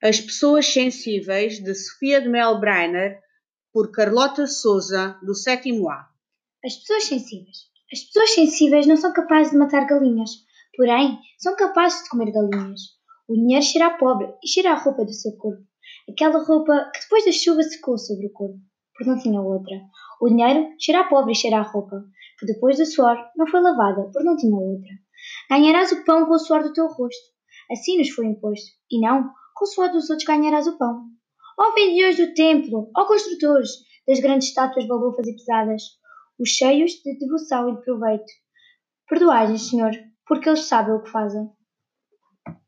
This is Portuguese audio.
As Pessoas Sensíveis, de Sofia de Mel Brainer, por Carlota Souza, do sétimo A. As pessoas sensíveis. As pessoas sensíveis não são capazes de matar galinhas, porém são capazes de comer galinhas. O dinheiro cheira a pobre e cheira a roupa do seu corpo. Aquela roupa que depois da chuva secou sobre o corpo, porque não tinha outra. O dinheiro cheira a pobre e cheira a roupa, que depois do suor não foi lavada, porque não tinha outra. Ganharás o pão com o suor do teu rosto. Assim nos foi imposto, e não suor dos outros ganharás o pão. Ó vendedores do templo, ó construtores das grandes estátuas balufas e pesadas, os cheios de devoção e de proveito. Perdoai-lhes, Senhor, porque eles sabem o que fazem.